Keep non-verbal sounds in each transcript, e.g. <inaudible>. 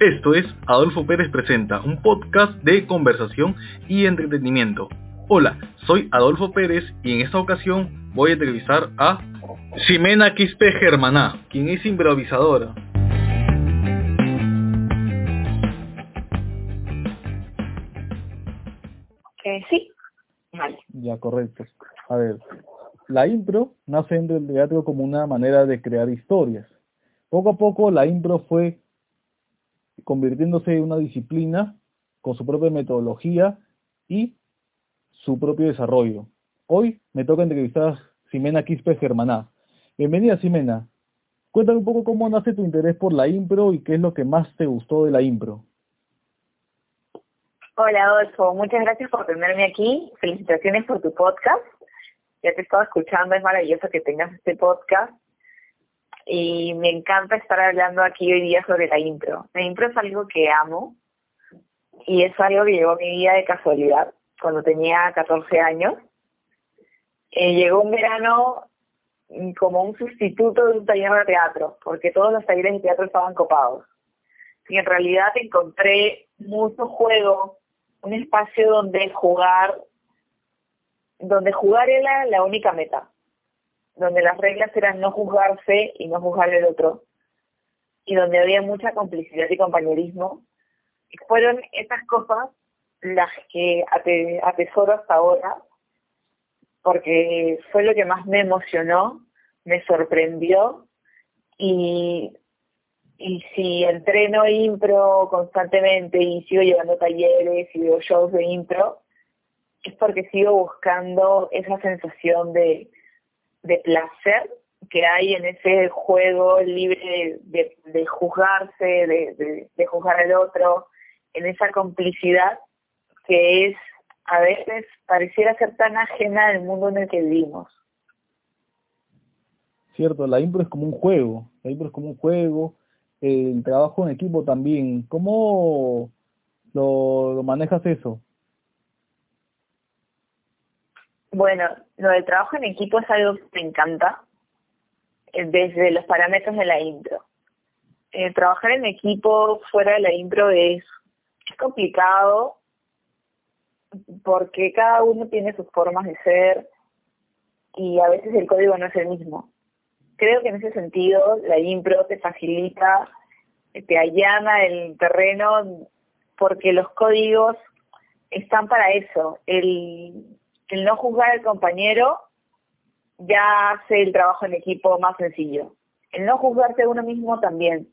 Esto es Adolfo Pérez Presenta, un podcast de conversación y entretenimiento. Hola, soy Adolfo Pérez y en esta ocasión voy a entrevistar a Ximena Quispe Germaná, quien es improvisadora. Eh, sí, vale. Ya, correcto. A ver, la impro nace dentro del teatro como una manera de crear historias. Poco a poco la impro fue convirtiéndose en una disciplina con su propia metodología y su propio desarrollo. Hoy me toca entrevistar a Ximena Quispe Germaná. Bienvenida, Ximena. Cuéntame un poco cómo nace tu interés por la impro y qué es lo que más te gustó de la impro. Hola, Adolfo. Muchas gracias por tenerme aquí. Felicitaciones por tu podcast. Ya te estaba escuchando. Es maravilloso que tengas este podcast y me encanta estar hablando aquí hoy día sobre la impro. La impro es algo que amo y es algo que llegó mi vida de casualidad cuando tenía 14 años. Eh, llegó un verano como un sustituto de un taller de teatro, porque todos los talleres de teatro estaban copados. Y en realidad encontré mucho juego, un espacio donde jugar, donde jugar era la única meta donde las reglas eran no juzgarse y no juzgar al otro, y donde había mucha complicidad y compañerismo, fueron esas cosas las que atesoro hasta ahora, porque fue lo que más me emocionó, me sorprendió, y, y si entreno impro constantemente y sigo llevando talleres y veo shows de impro, es porque sigo buscando esa sensación de de placer que hay en ese juego libre de, de, juzgarse, de, de, juzgar al otro, en esa complicidad que es a veces pareciera ser tan ajena al mundo en el que vivimos. Cierto, la impro es como un juego, la impro es como un juego, el trabajo en equipo también. ¿Cómo lo manejas eso? Bueno, lo del trabajo en equipo es algo que me encanta eh, desde los parámetros de la intro. Eh, trabajar en equipo fuera de la intro es, complicado porque cada uno tiene sus formas de ser y a veces el código no es el mismo. Creo que en ese sentido la impro te facilita, te allana el terreno porque los códigos están para eso. El no juzgar al compañero ya hace el trabajo en equipo más sencillo. El no juzgarse uno mismo también.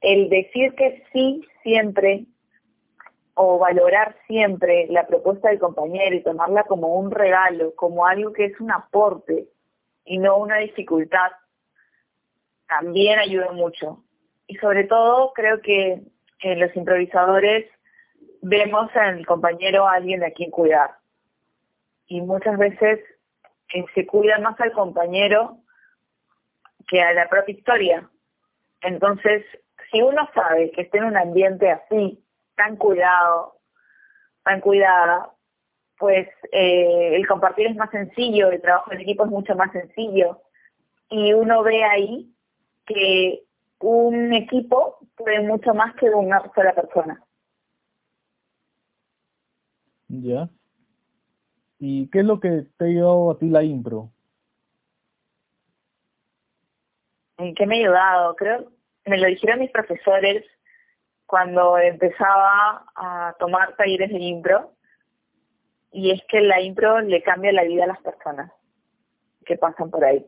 El decir que sí siempre o valorar siempre la propuesta del compañero y tomarla como un regalo, como algo que es un aporte y no una dificultad, también ayuda mucho. Y sobre todo creo que en los improvisadores vemos el compañero a alguien a quien cuidar y muchas veces eh, se cuida más al compañero que a la propia historia. Entonces, si uno sabe que está en un ambiente así, tan cuidado, tan cuidada, pues eh, el compartir es más sencillo, el trabajo en equipo es mucho más sencillo. Y uno ve ahí que un equipo puede mucho más que una sola persona. Ya. ¿Y qué es lo que te ha ayudado a ti la impro? ¿En qué me ha ayudado? Creo, me lo dijeron mis profesores cuando empezaba a tomar talleres de impro, y es que la impro le cambia la vida a las personas que pasan por ahí.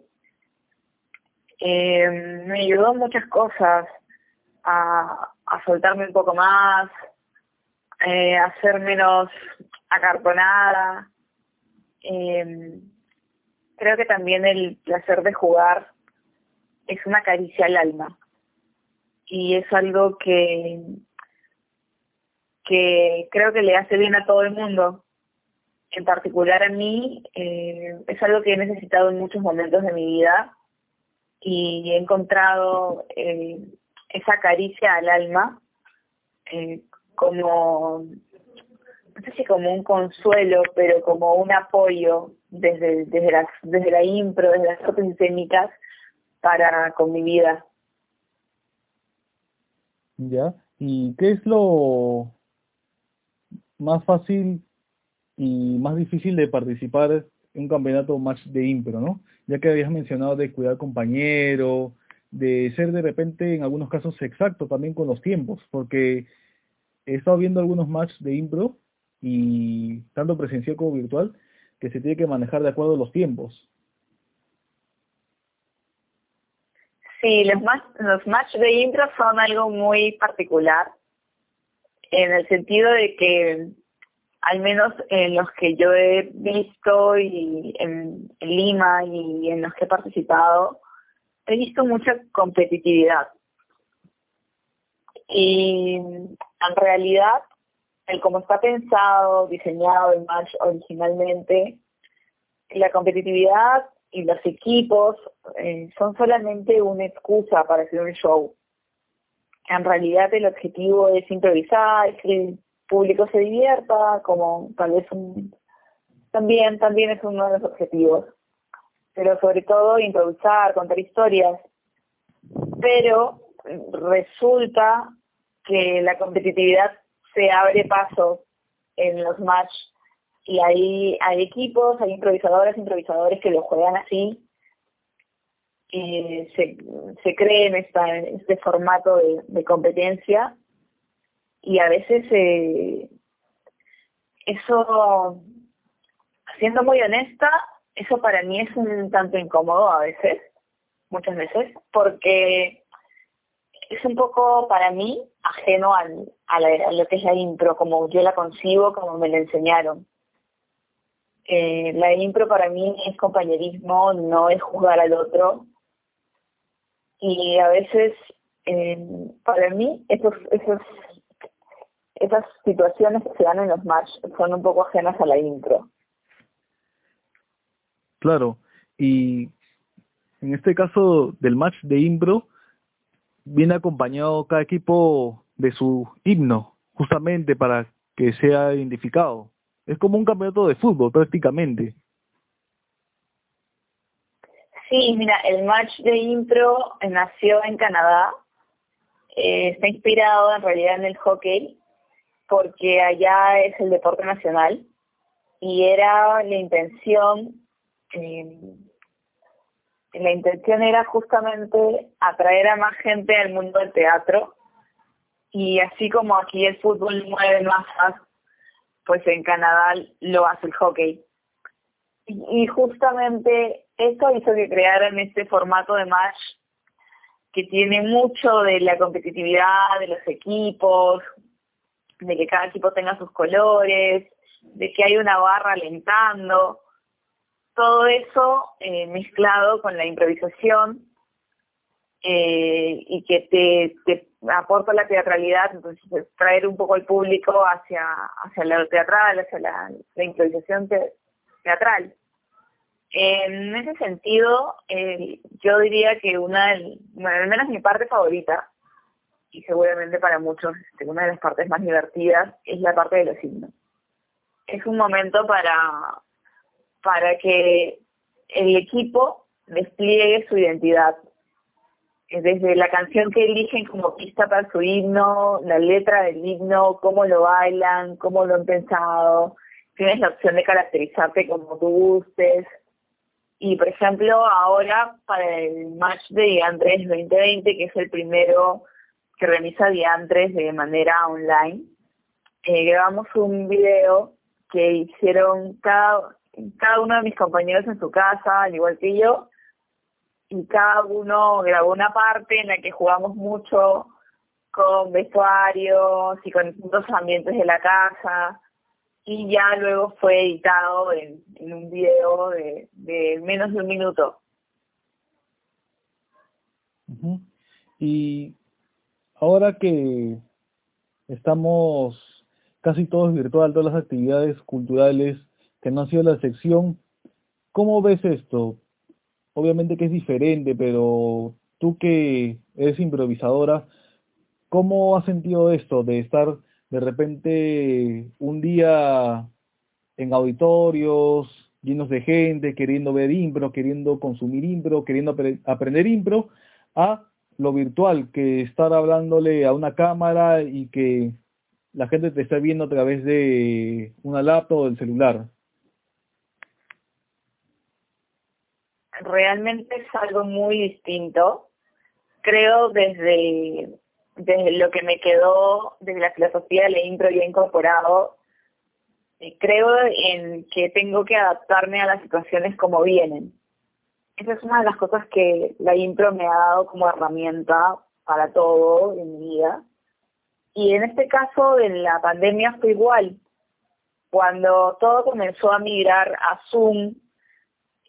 Eh, me ayudó muchas cosas, a, a soltarme un poco más, eh, a ser menos acartonada, eh, creo que también el placer de jugar es una caricia al alma. Y es algo que que creo que le hace bien a todo el mundo. En particular a mí eh, es algo que he necesitado en muchos momentos de mi vida y he encontrado eh, esa caricia al alma eh, como no sé como un consuelo, pero como un apoyo desde, desde, la, desde la impro, desde las artes escénicas para con mi vida. Ya, ¿Y qué es lo más fácil y más difícil de participar en un campeonato match de impro, ¿no? Ya que habías mencionado de cuidar compañero, de ser de repente en algunos casos exacto también con los tiempos, porque he estado viendo algunos matches de impro y tanto presencial como virtual que se tiene que manejar de acuerdo a los tiempos. Sí, los match, de impro son algo muy particular en el sentido de que al menos en los que yo he visto y en, Lima y en los que he participado, he visto mucha competitividad. Y en realidad, el cómo está pensado, diseñado el match originalmente, la competitividad y los equipos eh, son solamente una excusa para hacer un show. En realidad el objetivo es improvisar, es que el público se divierta, como tal vez un, también, también es uno de los objetivos. Pero sobre todo improvisar, contar historias. Pero resulta que la competitividad se abre paso en los match y hay, hay equipos, hay improvisadores, improvisadores que lo juegan así y se, se creen esta, este formato de, de competencia y a veces eh, eso, siendo muy honesta, eso para mí es un tanto incómodo a veces, muchas veces, porque es un poco para mí ajeno al, a, lo que es la impro, como yo la concibo, como me la enseñaron. Eh, la impro para mí es compañerismo, no es juzgar al otro. Y a veces, eh, para mí, esos, esos, esas situaciones que se dan en los match son un poco ajenas a la impro. Claro, y en este caso del match de impro, viene acompañado cada equipo de su himno, justamente para que sea identificado. Es como un campeonato de fútbol prácticamente. Sí, mira, el match de impro nació en Canadá. Eh, está inspirado en realidad en el hockey, porque allá es el deporte nacional y era la intención eh, la intención era justamente atraer a más gente al mundo del teatro y así como aquí el fútbol mueve masas, pues en Canadá lo hace el hockey. Y, justamente eso hizo que crearan este formato de match que tiene mucho de la competitividad de los equipos, de que cada equipo tenga sus colores, de que hay una barra alentando todo eso eh, mezclado con la improvisación eh, y que te aporta la teatralidad, entonces traer un poco al público hacia, hacia lo teatral, hacia la, improvisación teatral. En ese sentido, yo diría que una, bueno, al menos mi parte favorita, y seguramente para muchos este, una de las partes más divertidas, es la parte de los himnos. Es un momento para, para que el equipo despliegue su identidad. Desde la canción que eligen como pista para su himno, la letra del himno, cómo lo bailan, cómo lo han pensado. Tienes la opción de caracterizarte como tú gustes. Y por ejemplo, ahora para el match de Diantres 2020, que es el primero que realiza Diantres de manera online, eh, grabamos un video que hicieron cada cada uno de mis compañeros en su casa, al igual que yo, y cada uno grabó una parte en la que jugamos mucho con vestuarios y con distintos ambientes de la casa y ya luego fue editado en, un video de, menos de un minuto. Y ahora que estamos casi todos virtual, todas las actividades culturales que no ha sido la sección. ¿Cómo ves esto? Obviamente que es diferente, pero tú que eres improvisadora, ¿cómo has sentido esto de estar de repente un día en auditorios llenos de gente, queriendo ver impro, queriendo consumir impro, queriendo aprender impro, a lo virtual que estar hablándole a una cámara y que la gente te esté viendo a través de una laptop o del celular? Realmente es algo muy distinto. Creo desde, desde lo que me quedó, desde la filosofía de la intro ya incorporado, creo en que tengo que adaptarme a las situaciones como vienen esa es una de las cosas que la impro me ha dado como herramienta para todo en mi vida. Y en este caso de la pandemia fue igual. Cuando todo comenzó a migrar a Zoom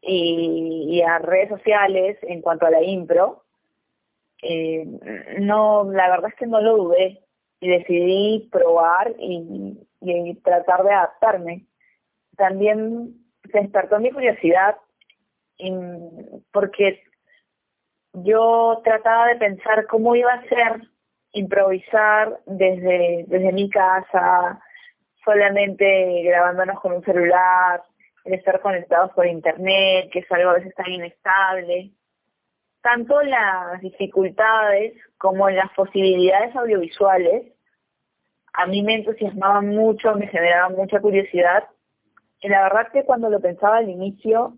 y, a redes sociales en cuanto a la impro, eh, no, la verdad es que no lo dudé y decidí probar y, y tratar de adaptarme. También se despertó mi curiosidad porque yo trataba de pensar cómo iba a ser improvisar desde, desde mi casa, solamente grabándonos con un celular, el estar conectados por internet, que es algo a veces tan inestable. Tanto las dificultades como las posibilidades audiovisuales a mí me entusiasmaban mucho, me generaban mucha curiosidad. Y la verdad que cuando lo pensaba al inicio,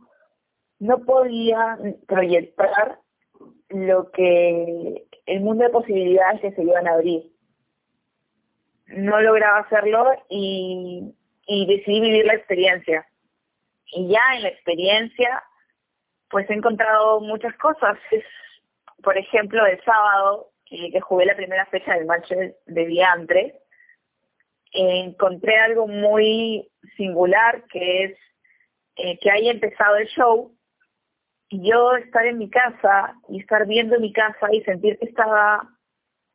no podía proyectar lo que el mundo de posibilidades que se iban a abrir. No lograba hacerlo y, y decidí vivir la experiencia. Y ya en la experiencia, pues he encontrado muchas cosas. Por ejemplo, el sábado, que jugué la primera fecha del match de Diantre, encontré algo muy singular, que es eh, que haya empezado el show yo estar en mi casa y estar viendo mi casa y sentir que estaba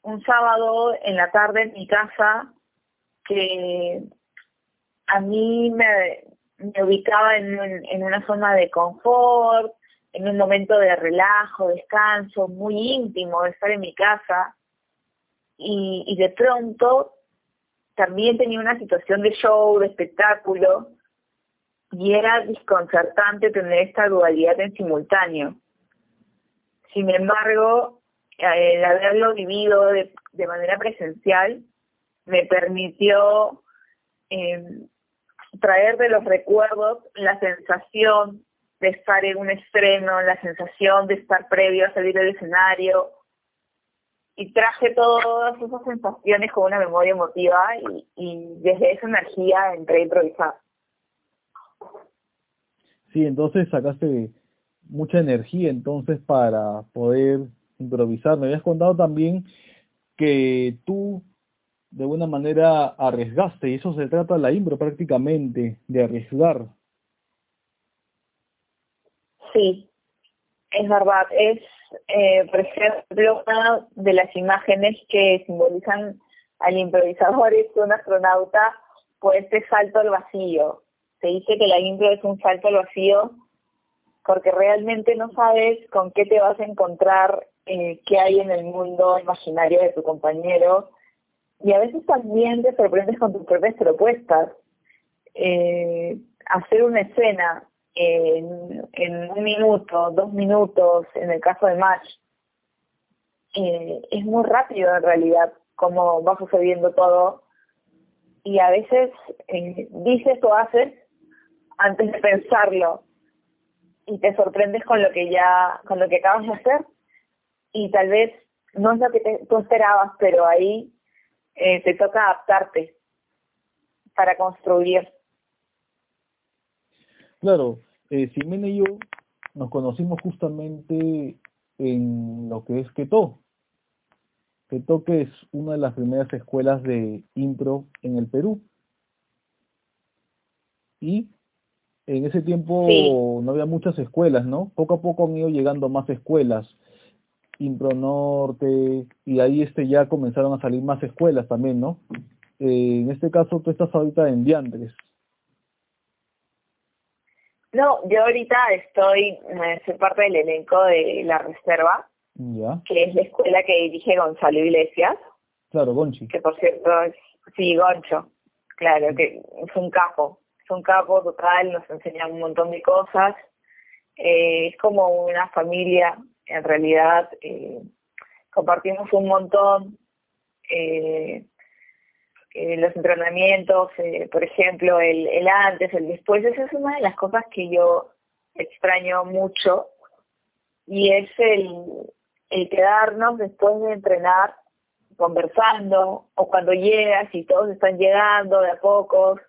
un sábado en la tarde en mi casa que a mí me, me ubicaba en, en una zona de confort, en un momento de relajo, descanso, muy íntimo de estar en mi casa. Y, y de pronto también tenía una situación de show, de espectáculo, y era desconcertante tener esta dualidad en simultáneo. Sin embargo, el haberlo vivido de, de manera presencial me permitió eh, traer de los recuerdos la sensación de estar en un estreno, la sensación de estar previo a salir del escenario, y traje todas esas sensaciones con una memoria emotiva y, y desde esa energía entré a improvisar. Sí, entonces sacaste mucha energía entonces para poder improvisar. Me habías contado también que tú de alguna manera arriesgaste y eso se trata la impro prácticamente, de arriesgar. Sí, es verdad. Es, eh, por ejemplo, una de las imágenes que simbolizan al improvisador es un astronauta, pues este salto al vacío se dice que la impro es un salto al vacío porque realmente no sabes con qué te vas a encontrar, eh, qué hay en el mundo imaginario de tu compañero y a veces también te sorprendes con tus propias propuestas. Eh, hacer una escena en, un minuto, dos minutos, en el caso de Match, eh, es muy rápido en realidad como va sucediendo todo y a veces eh, dices o haces antes de pensarlo y te sorprendes con lo que ya, con lo que acabas de hacer y tal vez no es lo que te, tú esperabas, pero ahí eh, te toca adaptarte para construir. Claro, eh, Simena y yo nos conocimos justamente en lo que es Keto. Keto que es una de las primeras escuelas de impro en el Perú. Y en ese tiempo no había muchas escuelas, ¿no? Poco a poco han ido llegando más escuelas, Impro Norte, y ahí este ya comenzaron a salir más escuelas también, ¿no? Eh, en este caso tú estás ahorita en Diandres. No, yo ahorita estoy, eh, soy parte del elenco de La Reserva, que es la escuela que dirige Gonzalo Iglesias. Claro, Gonchi. Que por cierto es, sí, Goncho, claro, que es un capo un capo total, nos enseñan un montón de cosas. Eh, es como una familia, en realidad, eh, compartimos un montón eh, eh, los entrenamientos, por ejemplo, el, el antes, el después, esa es una de las cosas que yo extraño mucho y es el, el quedarnos después de entrenar conversando o cuando llegas y todos están llegando de a pocos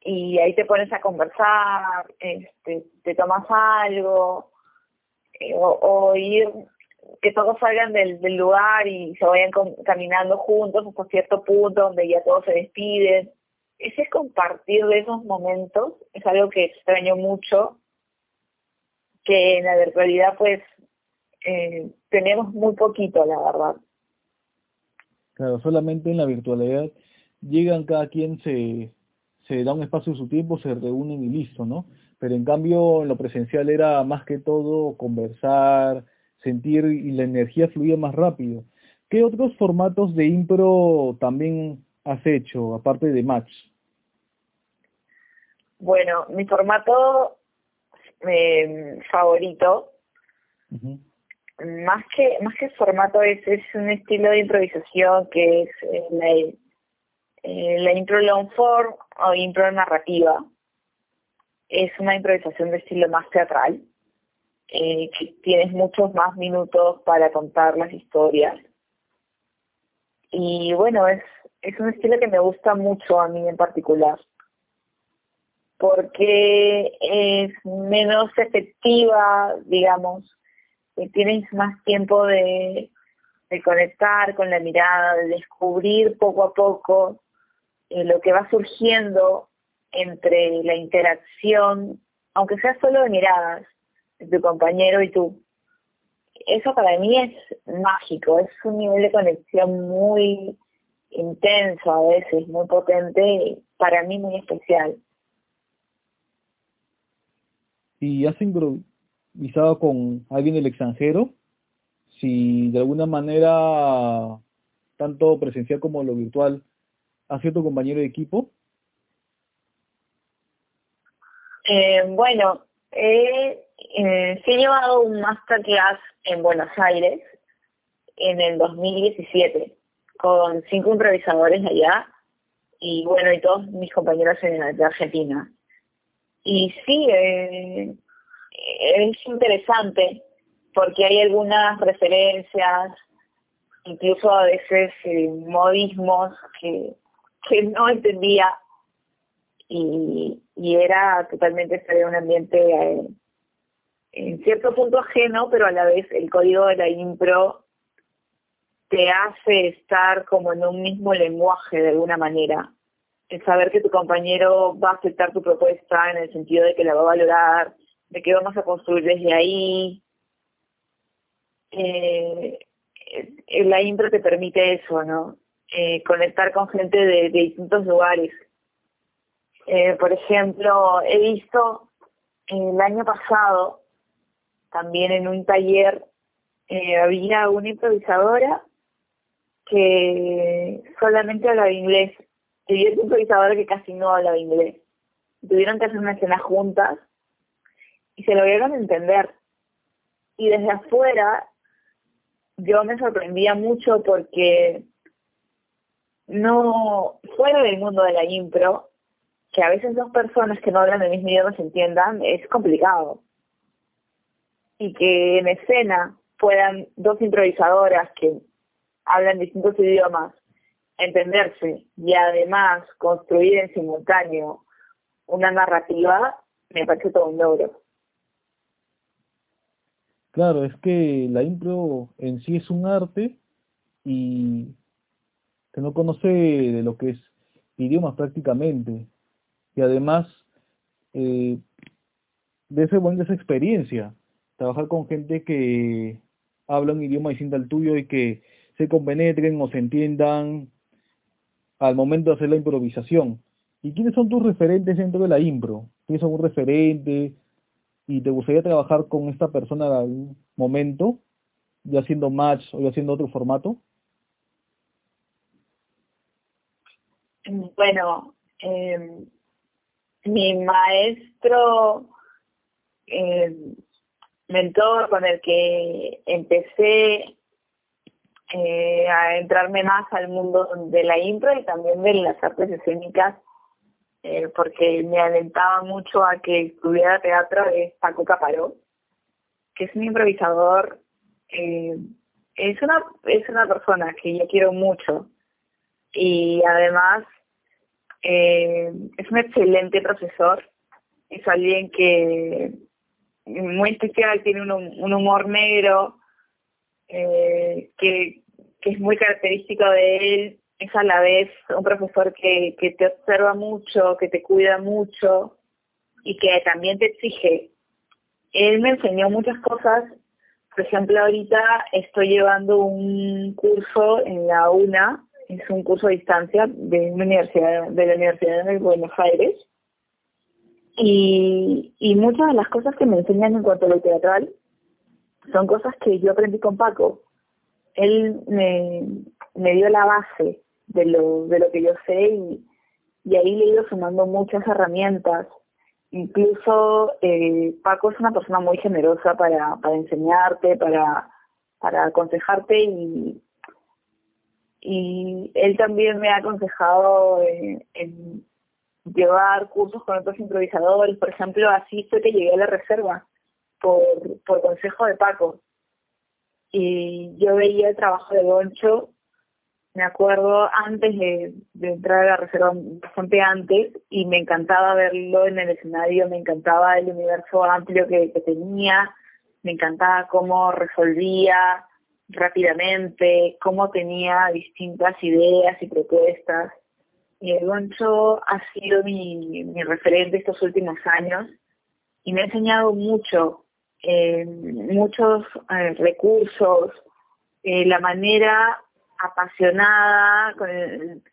y ahí te pones a conversar, este, te tomas algo eh, o, ir que todos salgan del, del lugar y se vayan caminando juntos hasta cierto punto donde ya todos se despiden. Ese compartir de esos momentos es algo que extraño mucho, que en la virtualidad pues eh, tenemos muy poquito, la verdad. Claro, solamente en la virtualidad llegan cada quien, se, se da un espacio de su tiempo, se reúnen y listo, ¿no? Pero en cambio en lo presencial era más que todo conversar, sentir y la energía fluía más rápido. ¿Qué otros formatos de impro también has hecho, aparte de match? Bueno, mi formato eh, favorito, más que más que formato es, es un estilo de improvisación que es eh, la, eh, la impro long form o impro narrativa. Es una improvisación de estilo más teatral eh, tienes muchos más minutos para contar las historias. Y bueno, es, es un estilo que me gusta mucho a mí en particular, porque es menos efectiva, digamos, tienes más tiempo de, de conectar con la mirada, de descubrir poco a poco eh, lo que va surgiendo entre la interacción, aunque sea solo de miradas, tu compañero y tú. Eso para mí es mágico, es un nivel de conexión muy intenso a veces, muy potente, para mí muy especial. ¿Y has improvisado con alguien del extranjero? Si de alguna manera, tanto presencial como lo virtual, ha sido tu compañero de equipo? Eh, bueno, eh, eh, he llevado un masterclass en Buenos Aires en el 2017 con cinco improvisadores allá y bueno, y todos mis compañeros de Argentina. Y sí, es interesante porque hay algunas referencias, incluso a veces modismos que, que no entendía y, era totalmente estar en un ambiente eh, en cierto punto ajeno, pero a la vez el código de la impro te hace estar como en un mismo lenguaje de alguna manera. El saber que tu compañero va a aceptar tu propuesta en el sentido de que la va a valorar, de que vamos a construir desde ahí. Eh, la impro te permite eso, ¿no? Eh, conectar con gente de distintos lugares. Eh, por ejemplo, he visto el año pasado también en un taller eh, había una improvisadora que solamente hablaba inglés y otra improvisadora que casi no hablaba inglés. Tuvieron que hacer una escena juntas y se lograron entender. Y desde afuera yo me sorprendía mucho porque no, fuera del mundo de la impro, que a veces dos personas que no hablan el mismo idioma se entiendan, es complicado y que en escena puedan dos improvisadoras que hablan distintos idiomas entenderse y además construir en simultáneo una narrativa, me parece todo un logro. Claro, es que la impro en sí es un arte y que no conoce de lo que es idiomas prácticamente y además eh, de ese buen de esa experiencia trabajar con gente que habla un idioma distinto al tuyo y que se compenetren o se entiendan al momento de hacer la improvisación. ¿Y quiénes son tus referentes dentro de la impro? ¿Tienes algún referente y te gustaría trabajar con esta persona en algún momento, ya haciendo match o ya haciendo otro formato? Bueno, eh, mi maestro eh, mentor con el que empecé eh, a entrarme más al mundo de la impro y también de las artes escénicas, eh, porque me alentaba mucho a que estudiara teatro es Paco Caparó, que es un improvisador, es una es una persona que yo quiero mucho. Y además eh, es un excelente profesor, es alguien que muy especial, tiene un, un humor negro, eh, que, que es muy característico de él, es a la vez un profesor que, que te observa mucho, que te cuida mucho y que también te exige. Él me enseñó muchas cosas, por ejemplo, ahorita estoy llevando un curso en la UNA, es un curso a distancia de, una universidad, de la Universidad de Buenos Aires, y, y muchas de las cosas que me enseñan en cuanto a lo teatral son cosas que yo aprendí con Paco. Él me, me dio la base de lo, de lo que yo sé y, y ahí le he ido sumando muchas herramientas. Incluso eh, Paco es una persona muy generosa para, para enseñarte, para, para aconsejarte y, y él también me ha aconsejado en, en llevar cursos con otros improvisadores. Por ejemplo, así fue que llegué a la reserva por, por consejo de Paco. Y yo veía el trabajo de Goncho, me acuerdo antes de, entrar a la reserva, bastante antes, y me encantaba verlo en el escenario, me encantaba el universo amplio que tenía, me encantaba cómo resolvía rápidamente, cómo tenía distintas ideas y propuestas. Y el Goncho ha sido mi, mi referente estos últimos años y me ha enseñado mucho eh, muchos eh, recursos, eh, la manera apasionada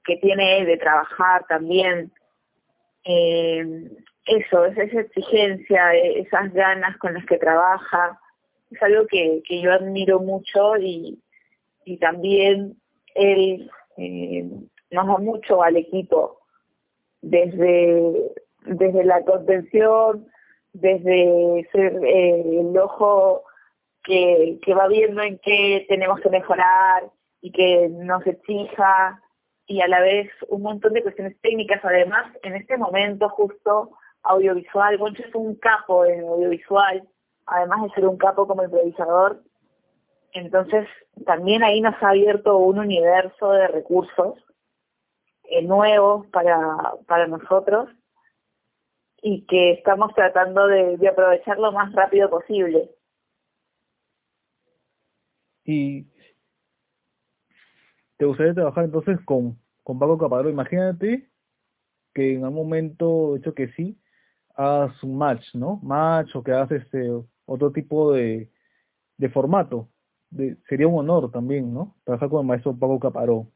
que tiene de trabajar también. Eh, eso, esa exigencia, esas ganas con las que trabaja, es algo que, que yo admiro mucho y, y también él eh, nos da mucho al equipo, desde, desde la contención, desde ser eh, el ojo que, que va viendo en qué tenemos que mejorar y que nos exija y a la vez un montón de cuestiones técnicas. Además, en este momento justo audiovisual, Goncho es un capo en audiovisual, además de ser un capo como improvisador. Entonces, también ahí nos ha abierto un universo de recursos eh, nuevos para, para nosotros y que estamos tratando de, de aprovechar lo más rápido posible. Y te gustaría trabajar entonces con, con Paco Caparro. Imagínate que en algún momento, hecho que sí, hagas un match, ¿no? Match o que hagas este otro tipo de, de formato. Sería un honor también, ¿no? Trabajar con el maestro Paco Caparó.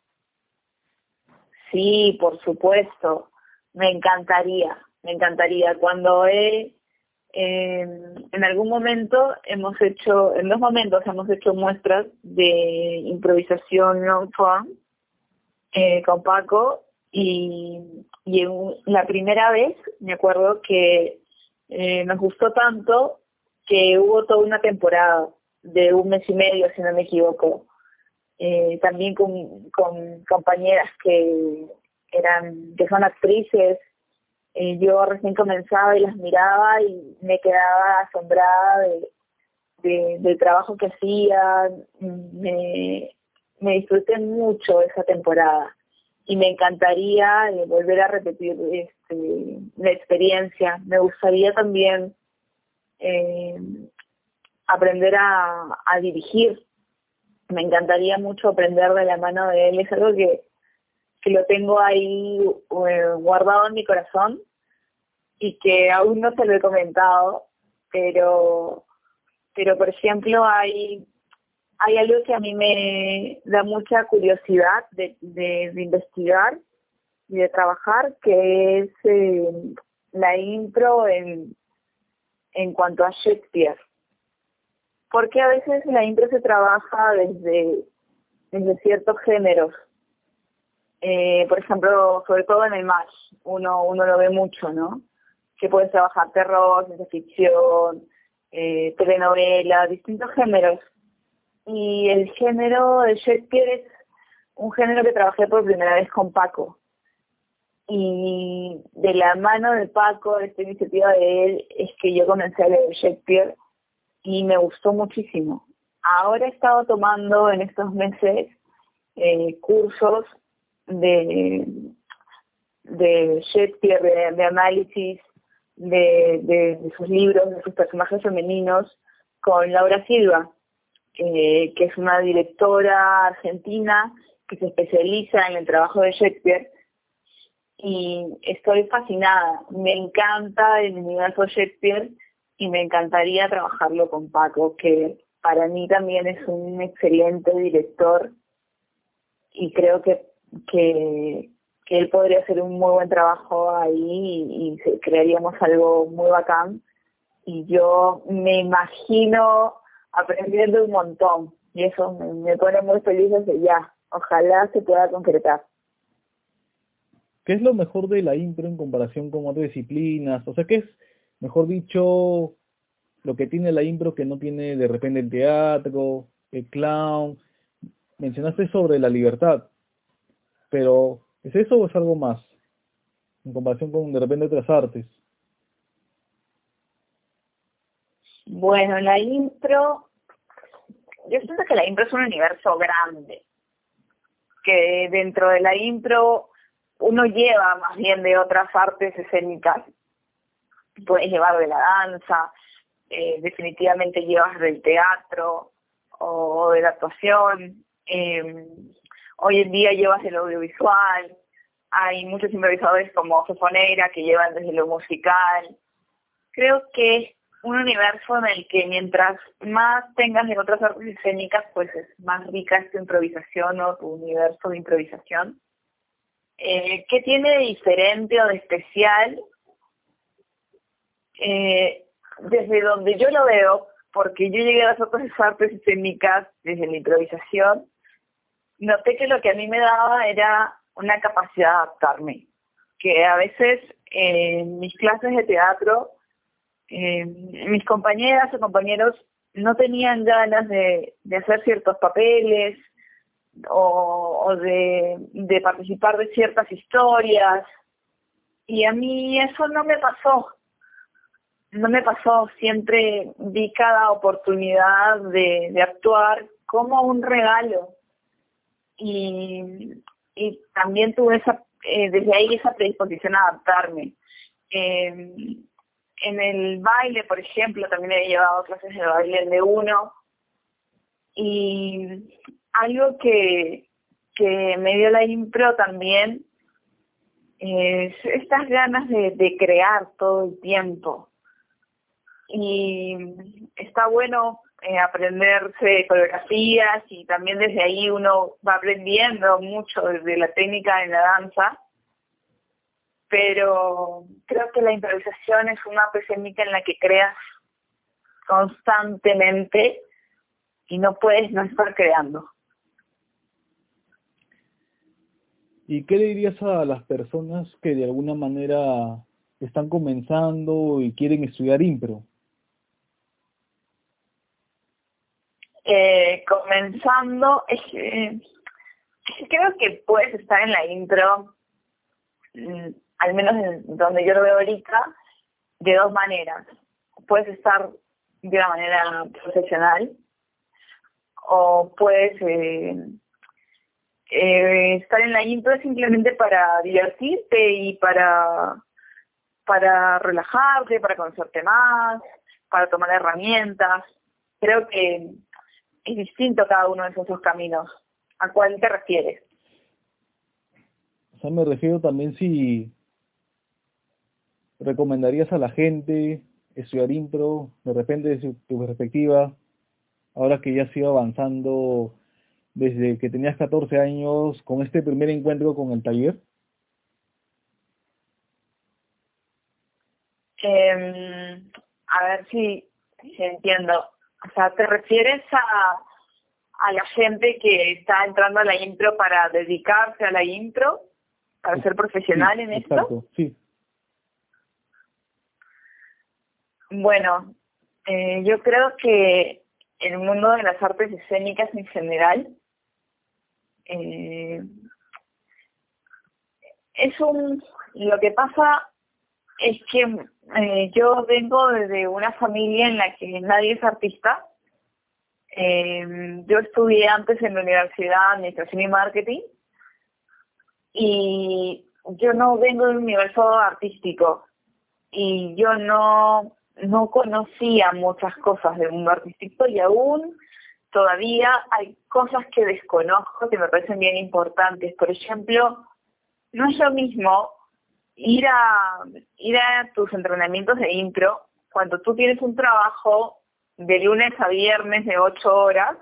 Sí, por supuesto. Me encantaría me encantaría. Cuando he, eh, en algún momento hemos hecho, en dos momentos hemos hecho muestras de improvisación form eh, con Paco y, y en la primera vez me acuerdo que eh, nos gustó tanto que hubo toda una temporada de un mes y medio, si no me equivoco, eh, también con, compañeras que eran que son actrices eh, yo recién comenzaba y las miraba y me quedaba asombrada de del trabajo que hacían. Me, me disfruté mucho esa temporada y me encantaría eh, volver a repetir este, la experiencia. Me gustaría también eh, aprender a, a dirigir. Me encantaría mucho aprender de la mano de él. Es algo que que lo tengo ahí eh, guardado en mi corazón y que aún no se lo he comentado, pero, pero por ejemplo hay, hay algo que a mí me da mucha curiosidad de, de, investigar y de trabajar, que es eh, la impro en, en cuanto a Shakespeare. Porque a veces la impro se trabaja desde, ciertos géneros eh, por ejemplo, sobre todo en el uno, uno lo ve mucho, ¿no? Que puedes trabajar terror, ciencia ficción, eh, telenovela, distintos géneros. y el género de Shakespeare es un género que trabajé por primera vez con Paco. Y de la mano de Paco, esta iniciativa de él, es que yo comencé a leer Shakespeare y me gustó muchísimo. Ahora he estado tomando en estos meses eh, cursos de, de Shakespeare, de, análisis de, de, sus libros, de sus personajes femeninos, con Laura Silva, que es una directora argentina que se especializa en el trabajo de Shakespeare y estoy fascinada. Me encanta el universo Shakespeare y me encantaría trabajarlo con Paco, que para mí también es un excelente director y creo que, que, él podría hacer un muy buen trabajo ahí y, crearíamos algo muy bacán. Y yo me imagino aprendiendo un montón y eso me, pone muy feliz desde ya. Ojalá se pueda concretar. ¿Qué es lo mejor de la impro en comparación con otras disciplinas? O sea, ¿qué es, mejor dicho, lo que tiene la impro que no tiene de repente el teatro, el clown? Mencionaste sobre la libertad, pero ¿es eso o es algo más? En comparación con de repente otras artes. Bueno, la impro, yo siento que la impro es un universo grande, que dentro de la impro uno lleva más bien de otras artes escénicas, puedes llevar de la danza, eh, definitivamente llevas del teatro o de la actuación, eh, hoy en día llevas el audiovisual, hay muchos improvisadores como Sofoneira que llevan desde lo musical. Creo que un universo en el que mientras más tengas de otras artes escénicas, pues es más rica esta improvisación o tu universo de improvisación. Eh, ¿Qué tiene de diferente o de especial? Eh, desde donde yo lo veo, porque yo llegué a las otras <laughs> artes escénicas desde la improvisación, noté que lo que a mí me daba era una capacidad de adaptarme, que a veces en mis clases de teatro eh, mis compañeras o compañeros no tenían ganas de, hacer ciertos papeles o, de, participar de ciertas historias. Y a mí eso no me pasó. No me pasó. Siempre vi cada oportunidad de, actuar como un regalo. Y, también tuve esa, eh, desde ahí esa predisposición a adaptarme. Eh, en el baile, por ejemplo, también he llevado clases de baile de uno. Y algo que, que me dio la impro también es estas ganas de, de crear todo el tiempo. Y está bueno eh, aprenderse coreografías y también desde ahí uno va aprendiendo mucho de la técnica en la danza pero creo que la improvisación es una técnica en la que creas constantemente y no puedes no estar creando. ¿Y qué le dirías a las personas que de alguna manera están comenzando y quieren estudiar impro? Comenzando, creo que puedes estar en la intro mm, al menos en donde yo lo veo ahorita, de dos maneras. Puedes estar de una manera profesional o puedes eh, eh, estar en la intro simplemente para divertirte y para, para relajarte, para conocerte más, para tomar herramientas. Creo que es distinto cada uno de esos caminos. ¿A cuál te refieres? O sea, me refiero también si recomendarías a la gente estudiar impro, de repente desde tu perspectiva, ahora que ya has ido avanzando desde que tenías 14 años con este primer encuentro con el taller? Em, a ver si, si entiendo. O sea, ¿te refieres a, a la gente que está entrando a la impro para dedicarse a la impro? ¿Para ser profesional en esto? Sí, Bueno, eh, yo creo que el mundo de las artes escénicas en general. Eh, es un, lo que pasa es que eh, yo vengo de una familia en la que nadie es artista. Eh, yo estudié antes en la Universidad Administración y Marketing y yo no vengo de un universo artístico y yo no no conocía muchas cosas del mundo artístico y aún todavía hay cosas que desconozco que me parecen bien importantes. Por ejemplo, no es lo mismo ir a tus entrenamientos de intro cuando tú tienes un trabajo de lunes a viernes de ocho horas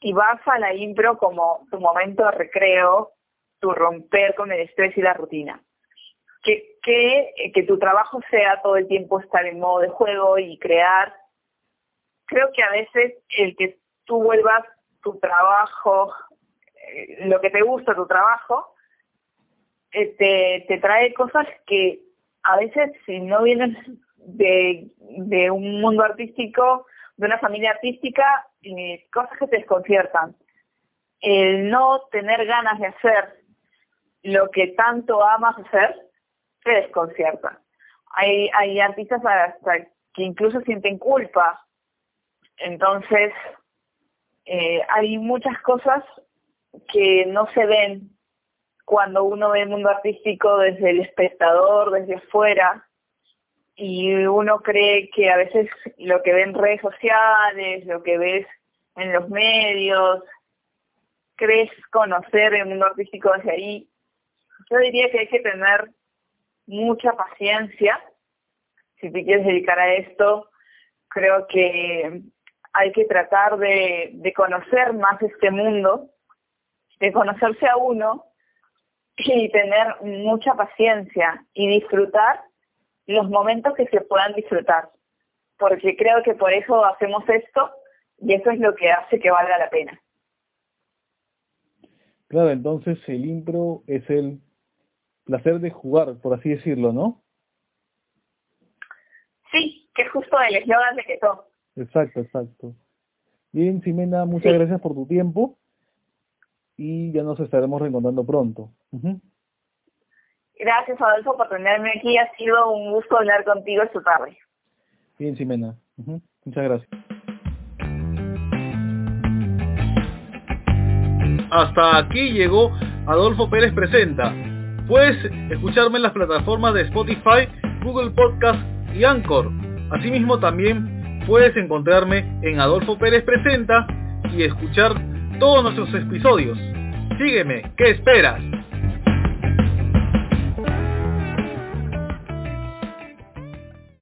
y vas a la intro como tu momento de recreo, tu romper con el estrés y la rutina que, que, que tu trabajo sea todo el tiempo estar en modo de juego y crear. Creo que a veces el que tú vuelvas tu trabajo, eh, lo que te gusta tu trabajo, eh, te, te trae cosas que a veces si no vienes de, de un mundo artístico, de una familia artística, cosas que te desconciertan. El no tener ganas de hacer lo que tanto amas hacer, se desconcierta. Hay, hay artistas hasta que incluso sienten culpa. Entonces, eh, hay muchas cosas que no se ven cuando uno ve el mundo artístico desde el espectador, desde afuera, y uno cree que a veces lo que ve en redes sociales, lo que ves en los medios, crees conocer el mundo artístico desde ahí. Yo diría que hay que tener mucha paciencia. Si te quieres dedicar a esto, creo que hay que tratar de, de conocer más este mundo, de conocerse a uno y tener mucha paciencia y disfrutar los momentos que se puedan disfrutar. Porque creo que por eso hacemos esto y eso es lo que hace que valga la pena. Claro, entonces el impro es el placer de jugar, por así decirlo, ¿no? Sí, que es justo el eslogan de todo. Exacto, exacto. Bien, Ximena, muchas gracias por tu tiempo y ya nos estaremos reencontrando pronto. Gracias, Adolfo, por tenerme aquí. Ha sido un gusto hablar contigo esta tarde. Bien, Ximena. Muchas gracias. Hasta aquí llegó Adolfo Pérez Presenta Puedes escucharme en las plataformas de Spotify, Google Podcast y Anchor. Asimismo también puedes encontrarme en Adolfo Pérez Presenta y escuchar todos nuestros episodios. Sígueme, ¿qué esperas?